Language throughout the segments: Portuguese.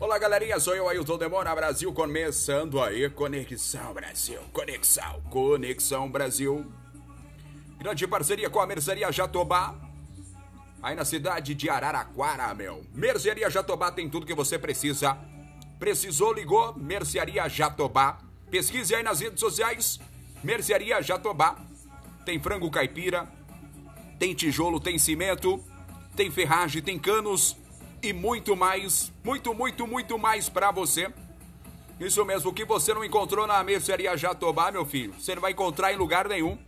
Olá, galerinha, sou eu, Ailton Demora Brasil, começando aí, Conexão Brasil, Conexão, Conexão Brasil. Grande parceria com a Mercearia Jatobá, aí na cidade de Araraquara, meu. Mercearia Jatobá tem tudo que você precisa. Precisou, ligou, Mercearia Jatobá. Pesquise aí nas redes sociais, Mercearia Jatobá. Tem frango caipira, tem tijolo, tem cimento, tem ferragem, tem canos e muito mais, muito, muito, muito mais para você. Isso mesmo, o que você não encontrou na Mercearia Jatobá, meu filho, você não vai encontrar em lugar nenhum.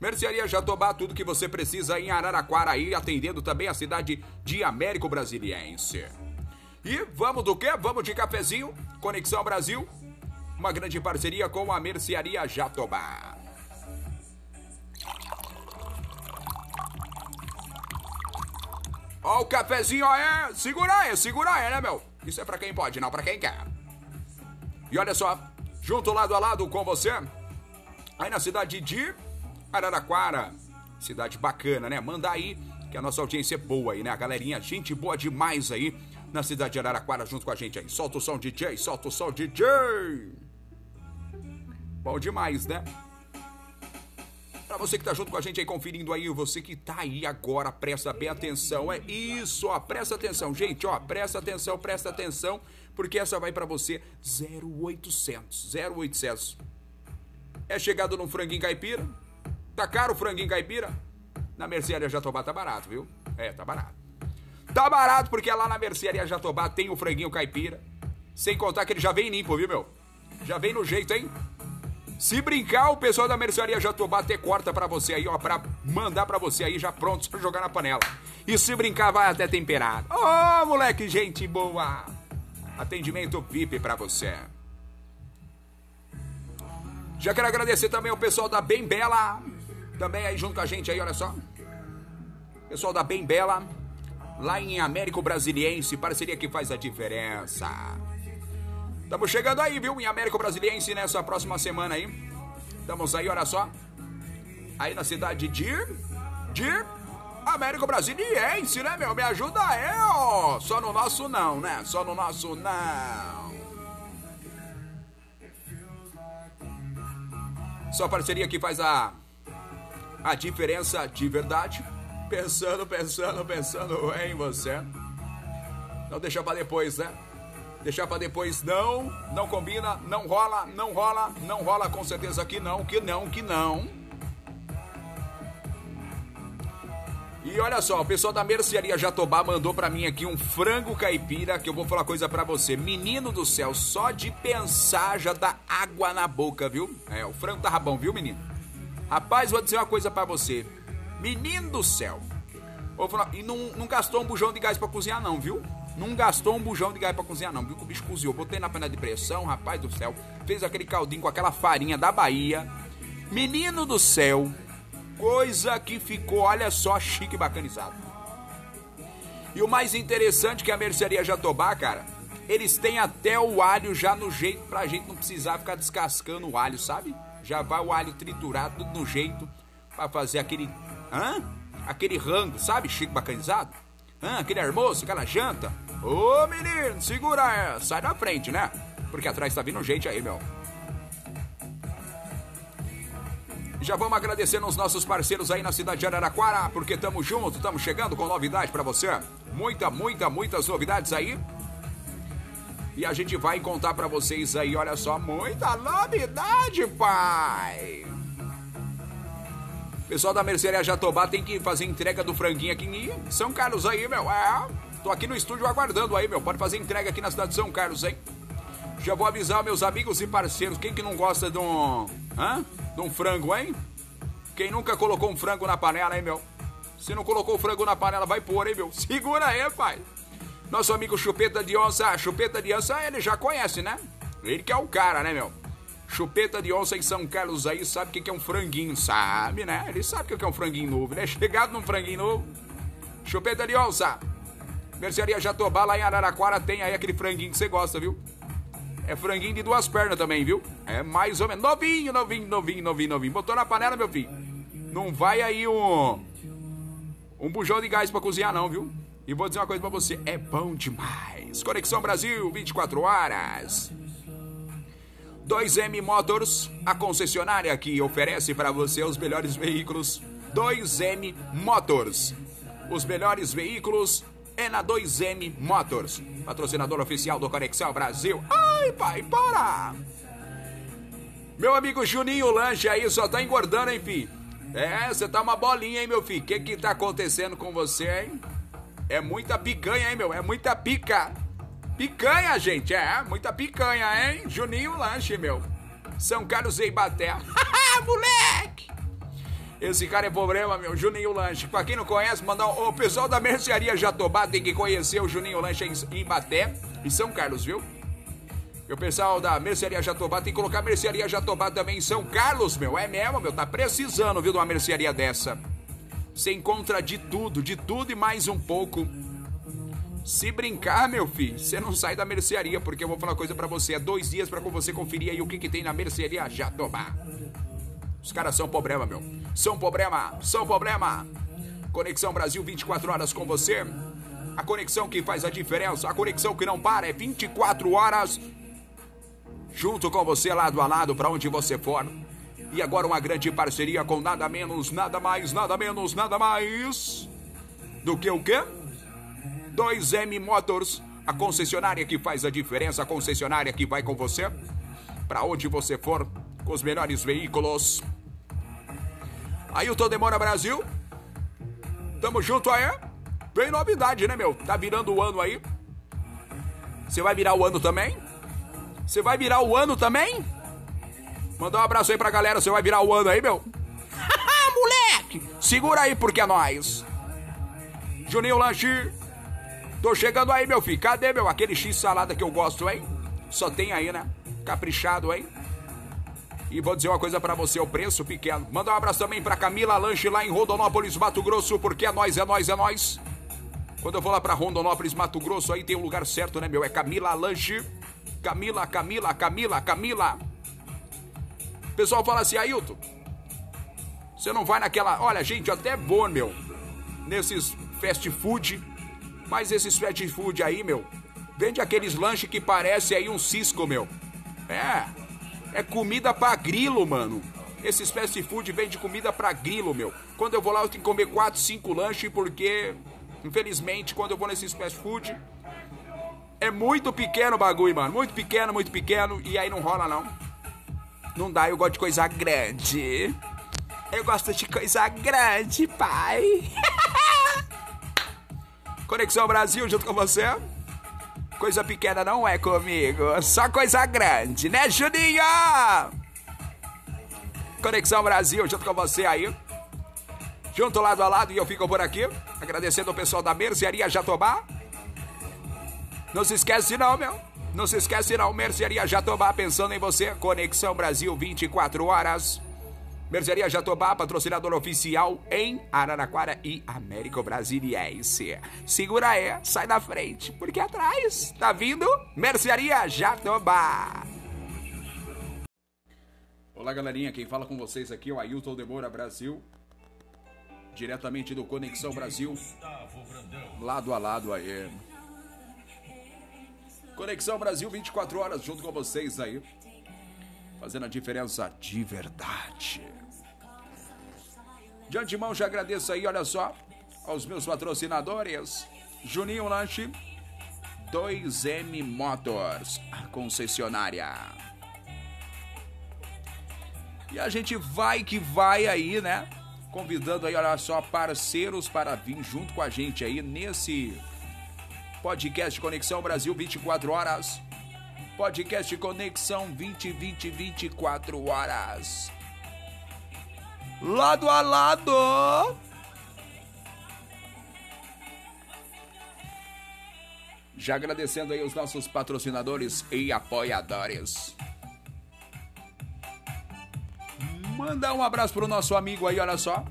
Mercearia Jatobá, tudo que você precisa em Araraquara aí, atendendo também a cidade de Américo Brasiliense. E vamos do quê? Vamos de cafezinho, Conexão Brasil, uma grande parceria com a Mercearia Jatobá. Ó o cafezinho aí, segura aí, segura aí, né, meu? Isso é pra quem pode, não pra quem quer. E olha só, junto lado a lado com você, aí na cidade de Araraquara. Cidade bacana, né? Manda aí, que a nossa audiência é boa aí, né? A galerinha, gente boa demais aí na cidade de Araraquara junto com a gente aí. Solta o som DJ, solta o som DJ. Bom demais, né? Você que tá junto com a gente aí, conferindo aí, você que tá aí agora, presta bem atenção. É isso, ó, presta atenção, gente, ó, presta atenção, presta atenção, porque essa vai para você 0800, 0800. É chegado num franguinho caipira? Tá caro o franguinho caipira? Na Mercearia Jatobá tá barato, viu? É, tá barato. Tá barato porque lá na Mercearia Jatobá tem o franguinho caipira. Sem contar que ele já vem limpo, viu, meu? Já vem no jeito, hein? Se brincar, o pessoal da mercearia Jatobá até corta para você aí, ó, pra mandar para você aí já prontos para jogar na panela. E se brincar, vai até temperado. Ô, oh, moleque, gente boa! Atendimento VIP para você. Já quero agradecer também ao pessoal da Bem Bela, também aí junto com a gente aí, olha só. Pessoal da Bem Bela, lá em Américo Brasiliense, parceria que faz a diferença. Estamos chegando aí, viu? Em Américo Brasiliense nessa próxima semana aí. Estamos aí, olha só. Aí na cidade de. De. Américo Brasiliense, né, meu? Me ajuda aí, ó. Só no nosso não, né? Só no nosso não. Só parceria que faz a. A diferença de verdade. Pensando, pensando, pensando em você. Não deixa pra depois, né? Deixar para depois não, não combina, não rola, não rola, não rola com certeza que não, que não, que não. E olha só, o pessoal da Mercearia Jatobá mandou para mim aqui um frango caipira que eu vou falar coisa para você. Menino do céu, só de pensar já dá água na boca, viu? É, o frango tá bom, viu, menino? Rapaz, vou dizer uma coisa para você. Menino do céu. Falar, e não, não gastou um bujão de gás para cozinhar não, viu? Não gastou um bujão de gás pra cozinhar, não. Viu que o bicho cozinhou. Botei na panela de pressão, rapaz do céu. Fez aquele caldinho com aquela farinha da Bahia. Menino do céu. Coisa que ficou, olha só, chique e bacanizado. E o mais interessante que a mercearia Jatobá, cara, eles têm até o alho já no jeito pra gente não precisar ficar descascando o alho, sabe? Já vai o alho triturado, tudo no jeito, pra fazer aquele. Hã? Aquele rango, sabe? Chique bacanizado. Hã? Aquele almoço, aquela janta. Ô menino, segura, sai da frente, né? Porque atrás tá vindo gente aí, meu. Já vamos agradecendo os nossos parceiros aí na cidade de Araraquara, porque estamos juntos, estamos chegando com novidade para você. Muita, muita, muitas novidades aí. E a gente vai contar para vocês aí, olha só, muita novidade, pai. Pessoal da Mercearia Jatobá tem que fazer entrega do franguinho aqui em São Carlos aí, meu. É, Tô aqui no estúdio aguardando aí, meu. Pode fazer entrega aqui na cidade de São Carlos, hein? Já vou avisar meus amigos e parceiros. Quem que não gosta de um. Hã? De um frango, hein? Quem nunca colocou um frango na panela, hein, meu? Se não colocou o frango na panela, vai pôr, hein, meu? Segura aí, pai. Nosso amigo Chupeta de Onça. Chupeta de Onça, ele já conhece, né? Ele que é o cara, né, meu? Chupeta de onça em São Carlos aí sabe o que é um franguinho, sabe, né? Ele sabe o que é um franguinho novo, né? Chegado num franguinho novo. Chupeta de onça. Mercearia Jatobá, lá em Araraquara, tem aí aquele franguinho que você gosta, viu? É franguinho de duas pernas também, viu? É mais ou menos. Novinho, novinho, novinho, novinho, novinho. Botou na panela, meu filho. Não vai aí um. Um bujão de gás pra cozinhar, não, viu? E vou dizer uma coisa pra você, é bom demais. Conexão Brasil, 24 horas. 2M Motors, a concessionária que oferece para você os melhores veículos. 2M Motors. Os melhores veículos é na 2M Motors, patrocinador oficial do Conexão Brasil. Ai, pai, para! Meu amigo Juninho Lanche aí só tá engordando, hein, fi? É, você tá uma bolinha, hein, meu filho? O que que tá acontecendo com você, hein? É muita picanha, hein, meu? É muita pica. Picanha, gente, é, muita picanha, hein? Juninho Lanche, meu. São Carlos e Ibaté. Moleque! Esse cara é problema, meu. Juninho Lanche. Pra quem não conhece, mandar o pessoal da mercearia Jatobá tem que conhecer o Juninho Lanche em Ibaté e São Carlos, viu? E o pessoal da Mercearia Jatobá tem que colocar a Mercearia Jatobá também em São Carlos, meu. É mesmo, meu. Tá precisando, viu, de uma mercearia dessa. Você encontra de tudo, de tudo e mais um pouco. Se brincar, meu filho, você não sai da mercearia, porque eu vou falar uma coisa para você. É dois dias para você conferir aí o que, que tem na mercearia Jatobá. Os caras são problema, meu. São problema, são problema. Conexão Brasil 24 horas com você. A conexão que faz a diferença, a conexão que não para, é 24 horas junto com você lado a lado para onde você for. E agora uma grande parceria com nada menos, nada mais, nada menos, nada mais do que o quê? 2M Motors, a concessionária que faz a diferença, a concessionária que vai com você para onde você for com os melhores veículos. Ailton Demora Brasil. Tamo junto aí. Vem novidade, né, meu? Tá virando o ano aí. Você vai virar o ano também? Você vai virar o ano também? Mandar um abraço aí pra galera, você vai virar o ano aí, meu? Moleque! Segura aí porque é nós. Juninho Lanche. Tô chegando aí, meu filho. Cadê, meu? Aquele X salada que eu gosto, hein? Só tem aí, né? Caprichado, hein? E vou dizer uma coisa para você, o preço pequeno. Manda um abraço também pra Camila Lanche lá em Rondonópolis, Mato Grosso, porque é nós, é nós, é nós. Quando eu vou lá pra Rondonópolis, Mato Grosso, aí tem um lugar certo, né, meu? É Camila Lanche. Camila, Camila, Camila, Camila. O pessoal fala assim, Ailton, você não vai naquela. Olha, gente, até vou, meu, nesses fast food, mas esses fast food aí, meu, vende aqueles lanches que parece aí um cisco, meu. É, é comida pra grilo, mano. Esses fast food vende comida pra grilo, meu. Quando eu vou lá, eu tenho que comer 4, 5 lanches, porque, infelizmente, quando eu vou nesses fast food, é muito pequeno o bagulho, mano. Muito pequeno, muito pequeno. E aí não rola, não. Não dá, eu gosto de coisa grande. Eu gosto de coisa grande, pai. Conexão Brasil junto com você. Coisa pequena não é comigo. Só coisa grande, né, Juninho? Conexão Brasil junto com você aí. Junto lado a lado e eu fico por aqui. Agradecendo o pessoal da Mercearia Jatobá. Não se esquece não, meu. Não se esquece não, Mercearia Jatobá pensando em você. Conexão Brasil 24 horas. Mercearia Jatobá, patrocinador oficial em Araraquara e Américo Brasiliense. Segura aí, sai da frente, porque atrás tá vindo Mercearia Jatobá. Olá, galerinha, quem fala com vocês aqui é o Ailton Demora Brasil, diretamente do Conexão Brasil, lado a lado aí. Conexão Brasil 24 horas junto com vocês aí. Fazendo a diferença de verdade. De antemão já agradeço aí, olha só, aos meus patrocinadores. Juninho Lanche, 2M Motors, a concessionária. E a gente vai que vai aí, né? Convidando aí, olha só, parceiros para vir junto com a gente aí nesse Podcast Conexão Brasil 24 horas. Podcast Conexão 20, 20, 24 horas. Lado a lado. Já agradecendo aí os nossos patrocinadores e apoiadores. Mandar um abraço pro nosso amigo aí, olha só.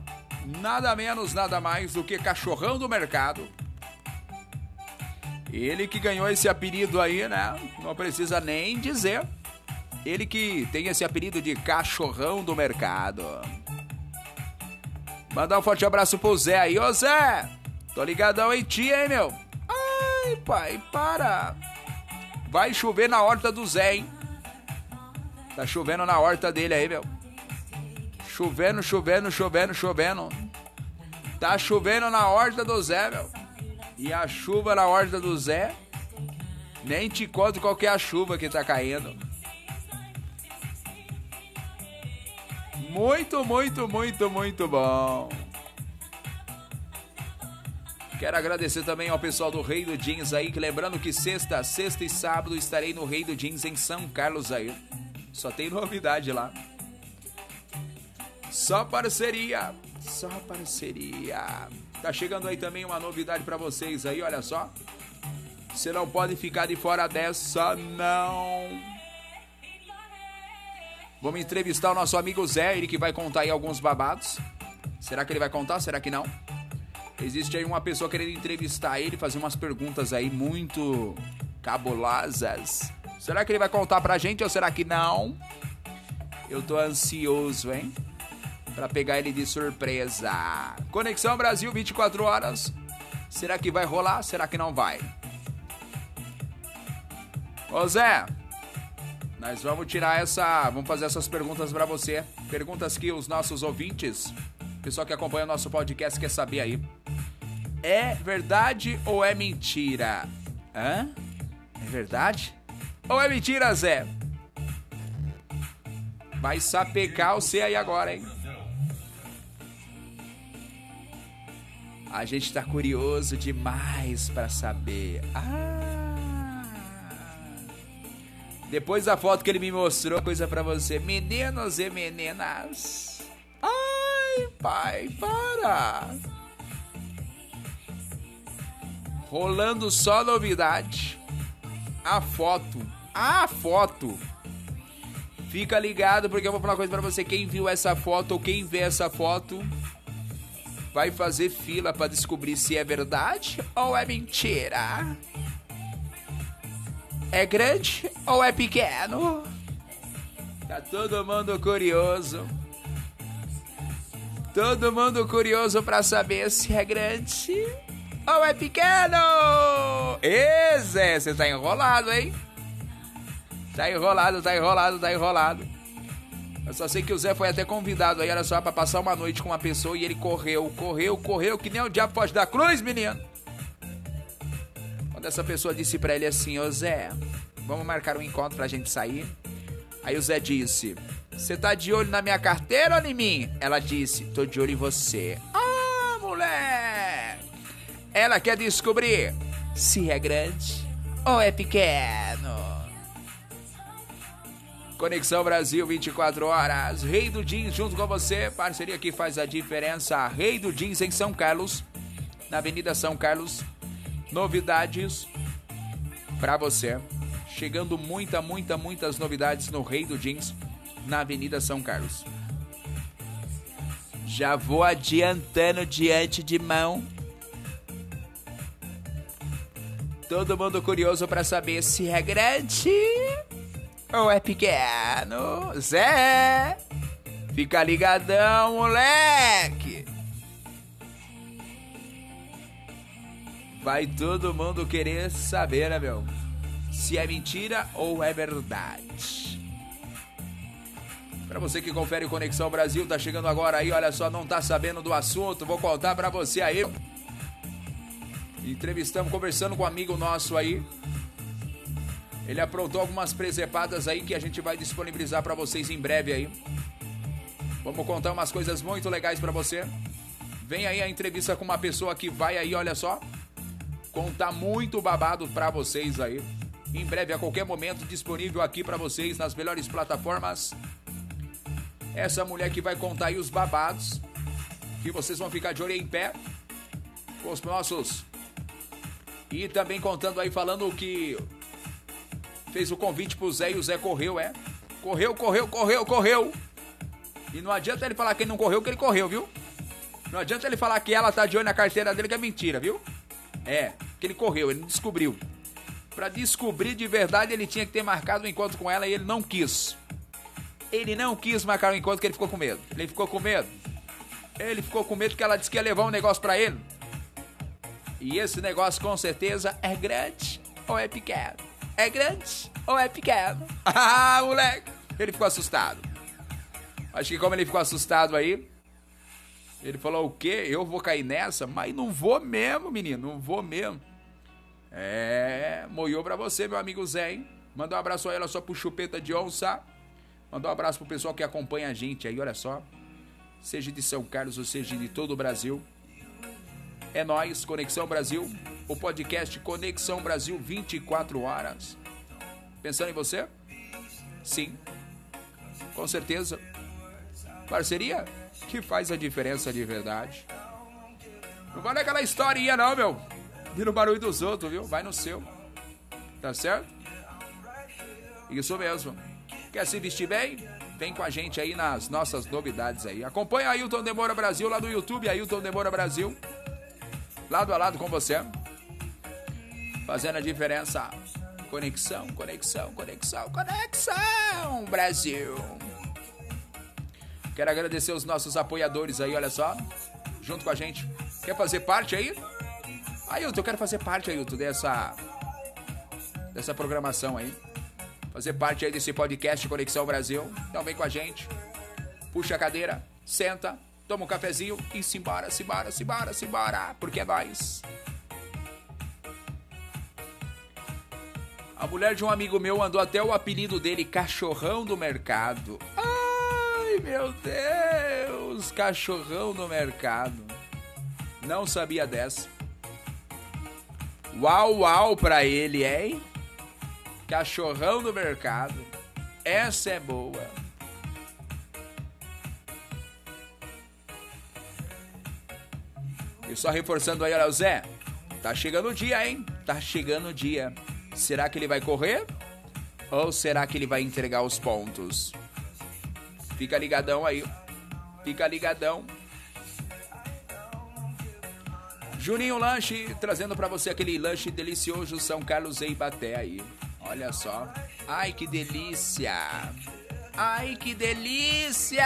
Nada menos, nada mais do que cachorrão do mercado ele que ganhou esse apelido aí, né? Não precisa nem dizer. Ele que tem esse apelido de cachorrão do mercado. Mandar um forte abraço pro Zé aí. Ô Zé, Tô ligadão em ti, hein, meu? Ai, pai, para. Vai chover na horta do Zé, hein? Tá chovendo na horta dele aí, meu. Chovendo, chovendo, chovendo, chovendo. Tá chovendo na horta do Zé, meu. E a chuva na horta do Zé, nem te conto qual é a chuva que tá caindo. Muito, muito, muito, muito bom. Quero agradecer também ao pessoal do Rei do Jeans aí, que lembrando que sexta, sexta e sábado estarei no Rei do Jeans em São Carlos aí. Só tem novidade lá. Só parceria, só parceria. Tá chegando aí também uma novidade para vocês aí, olha só. Você não pode ficar de fora dessa, não. Vamos entrevistar o nosso amigo Zé, ele que vai contar aí alguns babados. Será que ele vai contar? Será que não? Existe aí uma pessoa querendo entrevistar ele, fazer umas perguntas aí muito cabulosas. Será que ele vai contar pra gente ou será que não? Eu tô ansioso, hein? Pra pegar ele de surpresa. Conexão Brasil 24 horas. Será que vai rolar? Será que não vai? Ô Zé, nós vamos tirar essa. Vamos fazer essas perguntas para você. Perguntas que os nossos ouvintes, pessoal que acompanha o nosso podcast, quer saber aí. É verdade ou é mentira? Hã? É verdade? Ou é mentira, Zé? Vai sapecar você aí agora, hein? A gente tá curioso demais para saber. Ah! Depois da foto que ele me mostrou, coisa para você. Meninos e meninas. Ai, pai, para! rolando só novidade. A foto, a foto. Fica ligado porque eu vou falar uma coisa para você. Quem viu essa foto ou quem vê essa foto vai fazer fila para descobrir se é verdade ou é mentira. É grande ou é pequeno? Tá todo mundo curioso. Todo mundo curioso para saber se é grande ou é pequeno? Zé, você tá enrolado, hein? Tá enrolado, tá enrolado, tá enrolado. Eu só sei que o Zé foi até convidado aí, olha só, pra passar uma noite com uma pessoa e ele correu, correu, correu, que nem o diabo foge da cruz, menino. Quando essa pessoa disse pra ele assim, ô Zé, vamos marcar um encontro pra gente sair? Aí o Zé disse, você tá de olho na minha carteira ou em mim? Ela disse, tô de olho em você. Ah, moleque! Ela quer descobrir se é grande ou é pequeno. Conexão Brasil 24 horas. Rei do Jeans junto com você. Parceria que faz a diferença. Rei do Jeans em São Carlos, na Avenida São Carlos. Novidades para você. Chegando muita, muita, muitas novidades no Rei do Jeans, na Avenida São Carlos. Já vou adiantando diante de mão Todo mundo curioso para saber se é grande ou é pequeno. Zé, fica ligadão, moleque. Vai todo mundo querer saber, né, meu? Se é mentira ou é verdade. Para você que confere Conexão Brasil, tá chegando agora aí, olha só, não tá sabendo do assunto, vou contar para você aí. Entrevistamos, conversando com um amigo nosso aí. Ele aprontou algumas presepadas aí que a gente vai disponibilizar para vocês em breve aí. Vamos contar umas coisas muito legais para você. Vem aí a entrevista com uma pessoa que vai aí, olha só, contar muito babado para vocês aí. Em breve, a qualquer momento, disponível aqui para vocês nas melhores plataformas. Essa mulher que vai contar aí os babados, que vocês vão ficar de olho em pé com os nossos e também contando aí, falando que fez o convite pro Zé e o Zé correu, é? Correu, correu, correu, correu. E não adianta ele falar que ele não correu, que ele correu, viu? Não adianta ele falar que ela tá de olho na carteira dele, que é mentira, viu? É, que ele correu, ele descobriu. Para descobrir de verdade, ele tinha que ter marcado um encontro com ela e ele não quis. Ele não quis marcar um encontro porque ele ficou com medo. Ele ficou com medo. Ele ficou com medo que ela disse que ia levar um negócio para ele. E esse negócio com certeza é grande ou é pequeno? É grande ou é pequeno? Ah, moleque! Ele ficou assustado. Acho que como ele ficou assustado aí, ele falou o quê? Eu vou cair nessa? Mas não vou mesmo, menino, não vou mesmo. É, moiou pra você, meu amigo Zé, hein? Manda um abraço aí, olha só pro Chupeta de Onça. Manda um abraço pro pessoal que acompanha a gente aí, olha só. Seja de São Carlos ou seja de todo o Brasil. É nós, Conexão Brasil, o podcast Conexão Brasil 24 horas. Pensando em você? Sim. Com certeza. Parceria que faz a diferença de verdade. Não vale aquela historinha não, meu. Vira o barulho dos outros, viu? Vai no seu. Tá certo? Isso mesmo. Quer se vestir bem? Vem com a gente aí nas nossas novidades aí. Acompanha Ailton Demora Brasil lá no YouTube, Ailton Demora Brasil lado a lado com você, fazendo a diferença. Conexão, conexão, conexão, conexão, Brasil. Quero agradecer os nossos apoiadores aí, olha só, junto com a gente. Quer fazer parte aí? Ailton, eu quero fazer parte, Ailton, dessa, dessa programação aí. Fazer parte aí desse podcast Conexão Brasil. Então vem com a gente. Puxa a cadeira, senta, toma um cafezinho e simbora, simbora, simbora, simbora, porque é nóis. A mulher de um amigo meu andou até o apelido dele cachorrão do mercado. Ai, meu Deus, cachorrão do mercado. Não sabia dessa. Uau, uau pra ele, hein? Cachorrão do mercado. Essa é boa. E só reforçando aí, olha, o Zé, tá chegando o dia, hein? Tá chegando o dia. Será que ele vai correr? Ou será que ele vai entregar os pontos? Fica ligadão aí. Fica ligadão. Juninho Lanche trazendo para você aquele lanche delicioso São Carlos e aí. Olha só. Ai que delícia. Ai que delícia.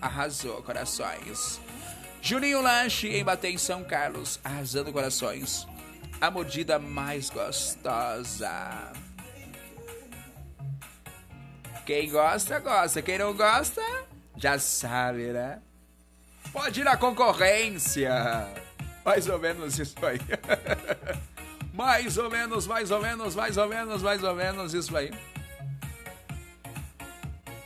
Arrasou, corações. Juninho Lanche em Baté em São Carlos, arrasando corações. A mordida mais gostosa. Quem gosta, gosta. Quem não gosta, já sabe, né? Pode ir na concorrência. Mais ou menos isso aí. mais ou menos, mais ou menos, mais ou menos, mais ou menos isso aí.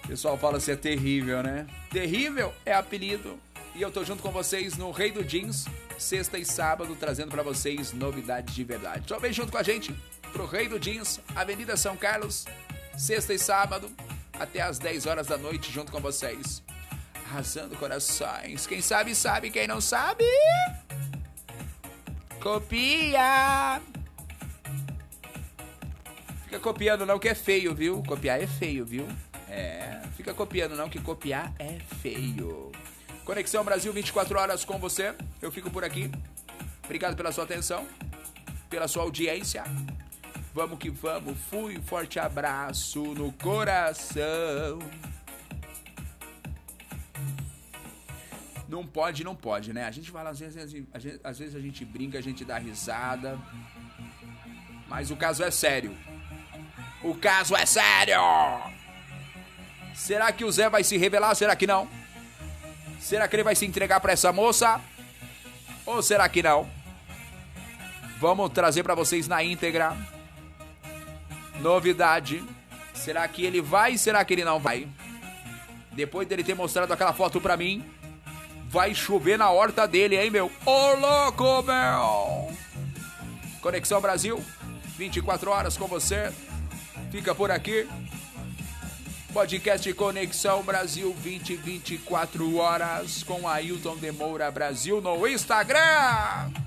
O pessoal fala assim, é terrível, né? Terrível é apelido e eu tô junto com vocês no Rei do Jeans, sexta e sábado, trazendo para vocês novidades de verdade. Então vem junto com a gente pro Rei do Jeans, Avenida São Carlos, sexta e sábado, até às 10 horas da noite, junto com vocês. Arrasando corações. Quem sabe, sabe. Quem não sabe, copia. Fica copiando não que é feio, viu? Copiar é feio, viu? É, fica copiando não que copiar é feio. Conexão Brasil 24 horas com você. Eu fico por aqui. Obrigado pela sua atenção, pela sua audiência. Vamos que vamos. Fui, forte abraço no coração. Não pode, não pode, né? A gente fala, às vezes, às vezes a gente brinca, a gente dá risada. Mas o caso é sério. O caso é sério! Será que o Zé vai se revelar? Será que não? Será que ele vai se entregar para essa moça? Ou será que não? Vamos trazer para vocês na íntegra. Novidade. Será que ele vai? Será que ele não vai? Depois dele ter mostrado aquela foto pra mim, vai chover na horta dele, hein, meu? Ô, louco, meu! Conexão Brasil, 24 horas com você. Fica por aqui. Podcast Conexão Brasil 2024 horas com Ailton Demoura Brasil no Instagram.